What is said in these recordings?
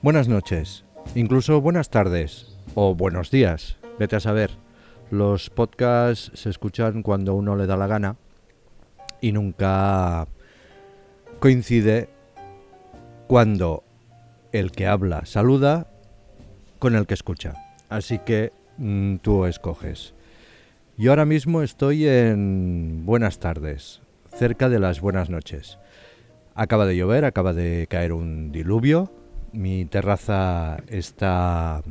Buenas noches, incluso buenas tardes o buenos días, vete a saber. Los podcasts se escuchan cuando uno le da la gana y nunca coincide cuando el que habla saluda con el que escucha. Así que mm, tú escoges. Yo ahora mismo estoy en buenas tardes, cerca de las buenas noches. Acaba de llover, acaba de caer un diluvio. Mi terraza está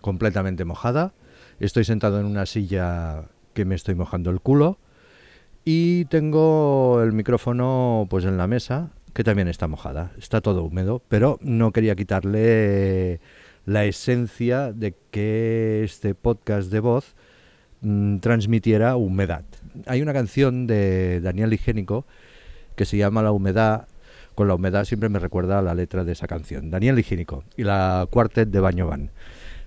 completamente mojada. Estoy sentado en una silla que me estoy mojando el culo. Y tengo el micrófono pues en la mesa, que también está mojada. Está todo húmedo, pero no quería quitarle la esencia de que este podcast de voz mm, transmitiera humedad. Hay una canción de Daniel Higiénico que se llama La humedad con la humedad siempre me recuerda a la letra de esa canción. Daniel Higiénico y la cuartet de Baño Van.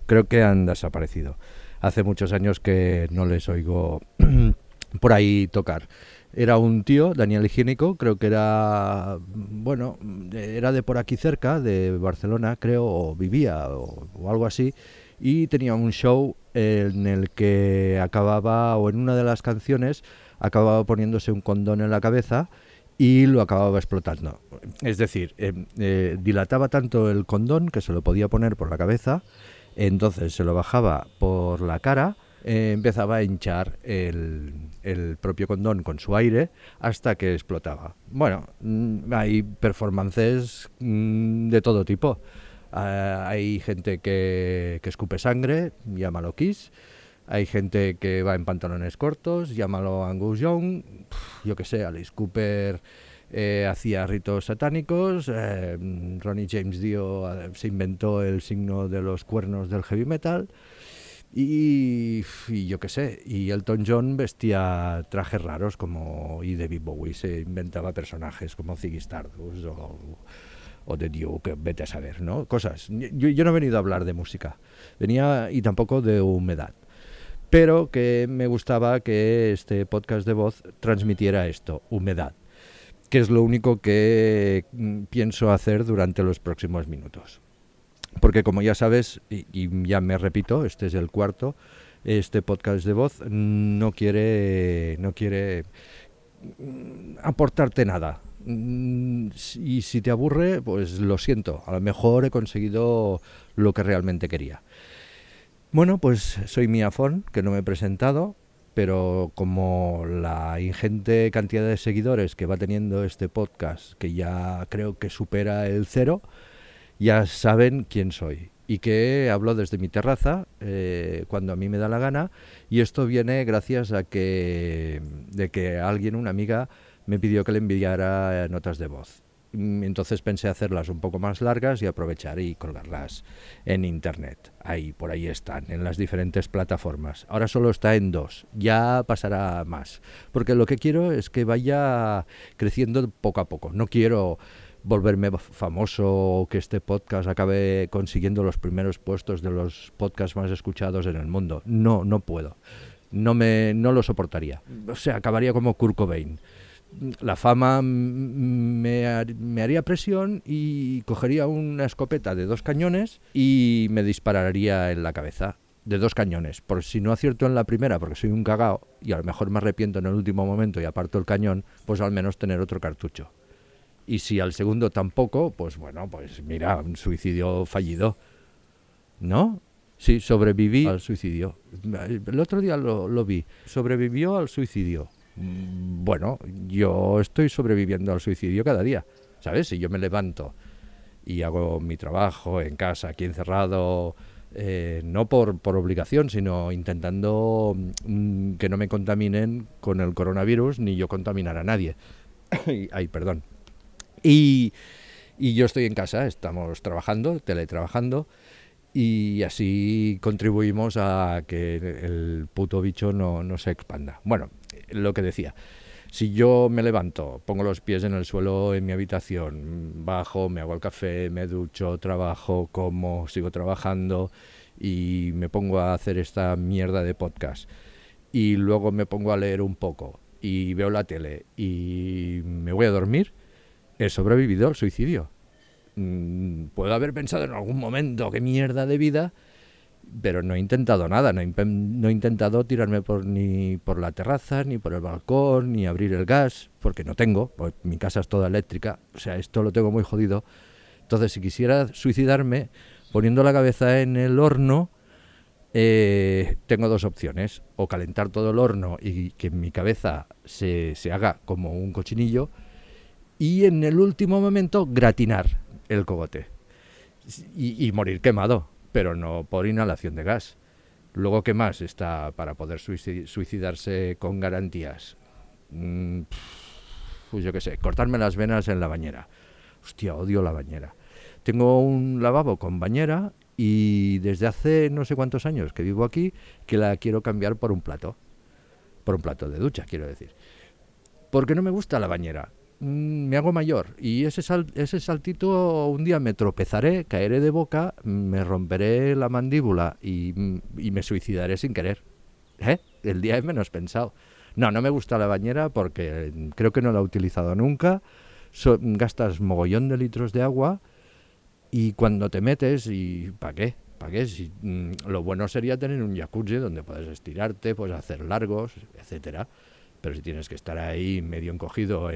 Creo que han desaparecido. Hace muchos años que no les oigo por ahí tocar. Era un tío, Daniel Higiénico, creo que era, bueno, era de por aquí cerca, de Barcelona, creo, o vivía, o, o algo así, y tenía un show en el que acababa, o en una de las canciones, acababa poniéndose un condón en la cabeza y lo acababa explotando. Es decir, eh, eh, dilataba tanto el condón que se lo podía poner por la cabeza, entonces se lo bajaba por la cara, eh, empezaba a hinchar el, propio condón con su aire hasta que explotaba. Bueno, mm, hay performances mm, de todo tipo. Uh, hay gente que, que, escupe sangre, llámalo Kiss. Hay gente que va en pantalones cortos, llámalo Angus Young, yo que sé, Alice Cooper eh, hacía ritos satánicos, eh, Ronnie James Dio eh, se inventó el signo de los cuernos del heavy metal y, yo qué sé, y Elton John vestía trajes raros como y David Bowie se inventaba personajes como Ziggy Stardust o, o The Duke, vete a saber, ¿no? Cosas. Yo no he venido a hablar de música, venía y tampoco de humedad pero que me gustaba que este podcast de voz transmitiera esto, humedad, que es lo único que mm, pienso hacer durante los próximos minutos. Porque como ya sabes, y, ya me repito, este es el cuarto, este podcast de voz no quiere, no quiere mm, aportarte nada. Mm, Y si te aburre, pues lo siento, a lo mejor he conseguido lo que realmente quería. Bueno, pues soy Miafón, que no me he presentado, pero como la ingente cantidad de seguidores que va teniendo este podcast, que ya creo que supera el cero, ya saben quién soy. Y que hablo desde mi terraza eh, cuando a mí me da la gana. Y esto viene gracias a que, de que alguien, una amiga, me pidió que le enviara notas de voz. Mm, entonces pensé hacerlas un poco más largas y aprovechar y colgarlas en internet. Ahí, por ahí están, en las diferentes plataformas. Ahora solo está en dos, ya pasará más. Porque lo que quiero es que vaya creciendo poco a poco. No quiero volverme famoso o que este podcast acabe consiguiendo los primeros puestos de los podcasts más escuchados en el mundo. No, no puedo. No, me, no lo soportaría. O sea, acabaría como Kurt Cobain la fama me, me, haría presión y cogería una escopeta de dos cañones y me dispararía en la cabeza de dos cañones. Por si no acierto en la primera, porque soy un cagao y a lo mejor me arrepiento en el último momento y aparto el cañón, pues al menos tener otro cartucho. Y si al segundo tampoco, pues bueno, pues mira, un suicidio fallido. ¿No? Sí, sobreviví al suicidio. El otro día lo, lo vi. Sobrevivió al suicidio bueno, yo estoy sobreviviendo al suicidio cada día, ¿sabes? Si yo me levanto y hago mi trabajo en casa, aquí encerrado, eh, no por, por, obligación, sino intentando mm, que no me contaminen con el coronavirus ni yo contaminar a nadie. Ay, perdón. Y, y yo estoy en casa, estamos trabajando, teletrabajando, y así contribuimos a que el puto bicho no, no se expanda. Bueno, lo que decía, si yo me levanto, pongo los pies en el suelo en mi habitación, bajo, me hago el café, me ducho, trabajo, como, sigo trabajando y me pongo a hacer esta mierda de podcast y luego me pongo a leer un poco y veo la tele y me voy a dormir, he sobrevivido al suicidio. mm, puedo haber pensado en algún momento qué mierda de vida, pero no he intentado nada, no he, intentado tirarme por, ni por la terraza, ni por el balcón, ni abrir el gas, porque no tengo, pues mi casa es toda eléctrica, o sea, esto lo tengo muy jodido. Entonces, si quisiera suicidarme poniendo la cabeza en el horno, eh, tengo dos opciones, o calentar todo el horno y que mi cabeza se, se haga como un cochinillo, y en el último momento gratinar el cogote y morir quemado pero no por inhalación de gas. Luego, ¿qué más está para poder suicidarse con garantías? Mm, pues yo qué sé, cortarme las venas en la bañera. Hostia, odio la bañera. Tengo un lavabo con bañera y desde hace no sé cuántos años que vivo aquí que la quiero cambiar por un plato. Por un plato de ducha, quiero decir. Porque no me gusta la bañera. Mm, me hago mayor y ese, ese saltito un día me tropezaré, caeré de boca, me romperé la mandíbula y, me suicidaré sin querer. ¿Eh? El día es menos pensado. No, no me gusta la bañera porque creo que no la he utilizado nunca. gastas mogollón de litros de agua y cuando te metes, ¿y para qué? ¿Para qué? Si, mm, lo bueno sería tener un jacuzzi donde puedes estirarte, puedes hacer largos, etcétera pero si tienes que estar ahí medio encogido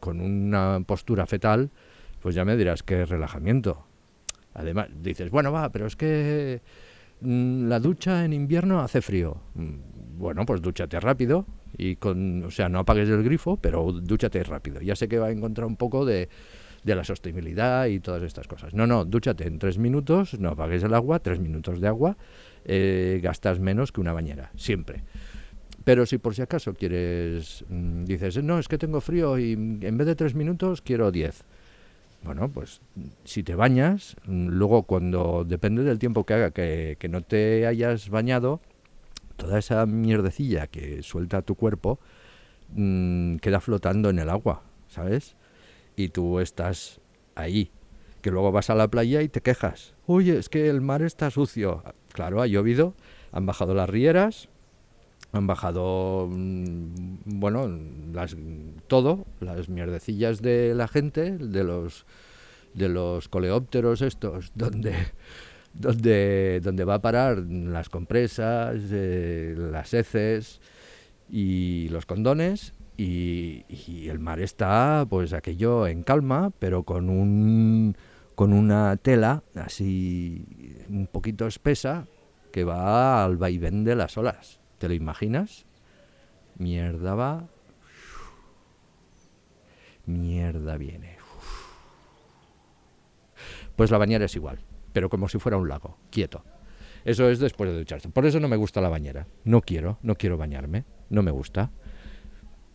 con una postura fetal, pues ya me dirás que relajamiento. Además, dices, bueno, va, pero es que mm, la ducha en invierno hace frío. Mm, bueno, pues dúchate rápido y con, o sea, no apagues el grifo, pero dúchate rápido. Ya sé que va a encontrar un poco de, de la sostenibilidad y todas estas cosas. No, no, dúchate en tres minutos, no apagues el agua, tres minutos de agua, eh, gastas menos que una bañera, siempre. Pero si por si acaso quieres, mm, dices, no, es que tengo frío y en vez de tres minutos quiero diez. Bueno, pues si te bañas, mm, luego cuando depende del tiempo que haga que, no te hayas bañado, toda esa mierdecilla que suelta tu cuerpo mm, queda flotando en el agua, ¿sabes? Y tú estás ahí, que luego vas a la playa y te quejas. Oye, es que el mar está sucio. Claro, ha llovido, han bajado las rieras, han bajado, mm, bueno, las, todo, las mierdecillas de la gente, de los, de los coleópteros estos, donde, donde, donde va a parar las compresas, eh, las heces y los condones, y, y, el mar está, pues aquello en calma, pero con un con una tela así un poquito espesa que va al vaivén de las olas. ¿Te lo imaginas? Mierda va. Mierda viene. Pues la bañera es igual, pero como si fuera un lago, quieto. Eso es después de ducharse. Por eso no me gusta la bañera. No quiero, no quiero bañarme. No me gusta.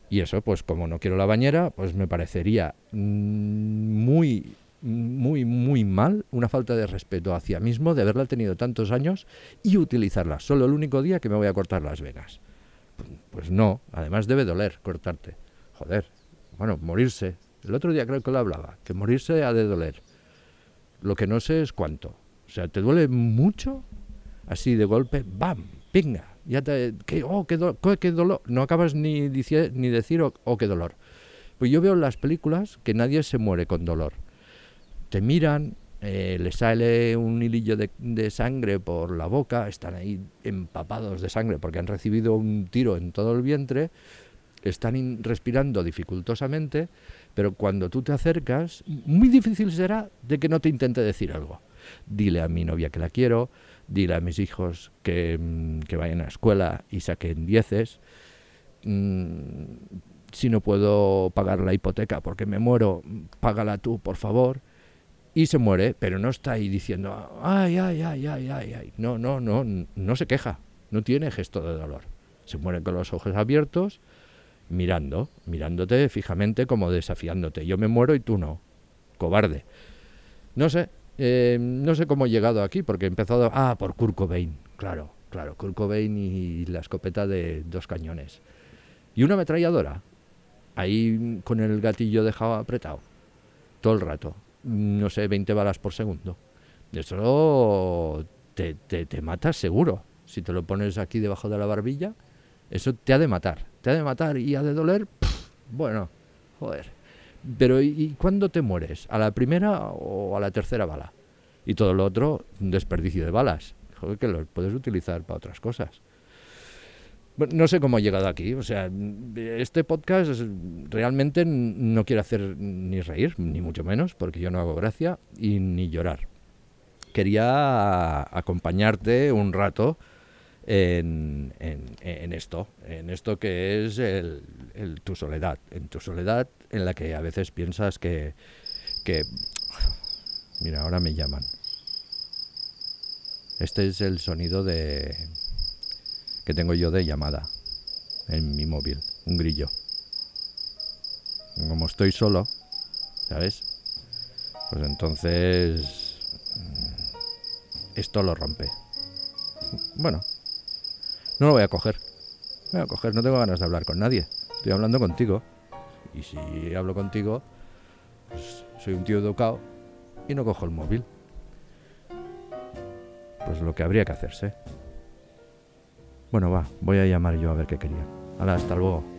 Y eso, pues como no quiero la bañera, pues me parecería mm, muy muy, muy mal, una falta de respeto hacia mismo de haberla tenido tantos años y utilizarla solo el único día que me voy a cortar las venas. Pues no, además debe doler cortarte. Joder, bueno, morirse. El otro día creo que lo hablaba, que morirse ha de doler. Lo que no sé es cuánto. O sea, ¿te duele mucho? Así de golpe, ¡bam! ¡Pinga! Ya te, ¿qué, oh, qué, qué dolor! No acabas ni, ni decir, oh, qué dolor. Pues yo veo en las películas que nadie se muere con dolor te miran, eh, les sale un hilillo de, sangre por la boca, están ahí empapados de sangre porque han recibido un tiro en todo el vientre, están respirando dificultosamente, pero cuando tú te acercas, muy difícil será de que no te intente decir algo. Dile a mi novia que la quiero, dile a mis hijos que, mm, que vayan a la escuela y saquen dieces. Mm, si no puedo pagar la hipoteca porque me muero, págala tú, por favor y se muere, pero no está ahí diciendo, ay, ay, ay, ay, ay, ay. No, no, no, no se queja, no tiene gesto de dolor. Se muere con los ojos abiertos, mirando, mirándote fijamente como desafiándote. Yo me muero y tú no. Cobarde. No sé, eh, no sé cómo he llegado aquí, porque he empezado... Ah, por Kurt Cobain, claro, claro, Kurt Cobain y la escopeta de dos cañones. Y una ametralladora, ahí con el gatillo dejado apretado, todo el rato no sé, 20 balas por segundo. Eso te, te, te matas seguro. Si te lo pones aquí debajo de la barbilla, eso te ha de matar. Te ha de matar y ha de doler. bueno, joder. Pero ¿y cuándo te mueres? ¿A la primera o a la tercera bala? Y todo lo otro, un desperdicio de balas. Joder, que lo puedes utilizar para otras cosas. No sé cómo he llegado aquí. O sea, este podcast realmente no quiere hacer ni reír, ni mucho menos, porque yo no hago gracia, y ni llorar. Quería acompañarte un rato en, esto, en esto que es el, tu soledad, en tu soledad en la que a veces piensas que, que... Mira, ahora me llaman. Este es el sonido de que tengo yo de llamada en mi móvil, un grillo. Como estoy solo, ¿sabes? Pues entonces mm, esto lo rompe. Bueno, no lo voy a coger. voy a coger, no tengo ganas de hablar con nadie. Estoy hablando contigo. Y si hablo contigo, pues soy un tío educado y no cojo el móvil. Pues lo que habría que hacerse. Bueno, va, voy a llamar yo a ver qué quería. hasta luego.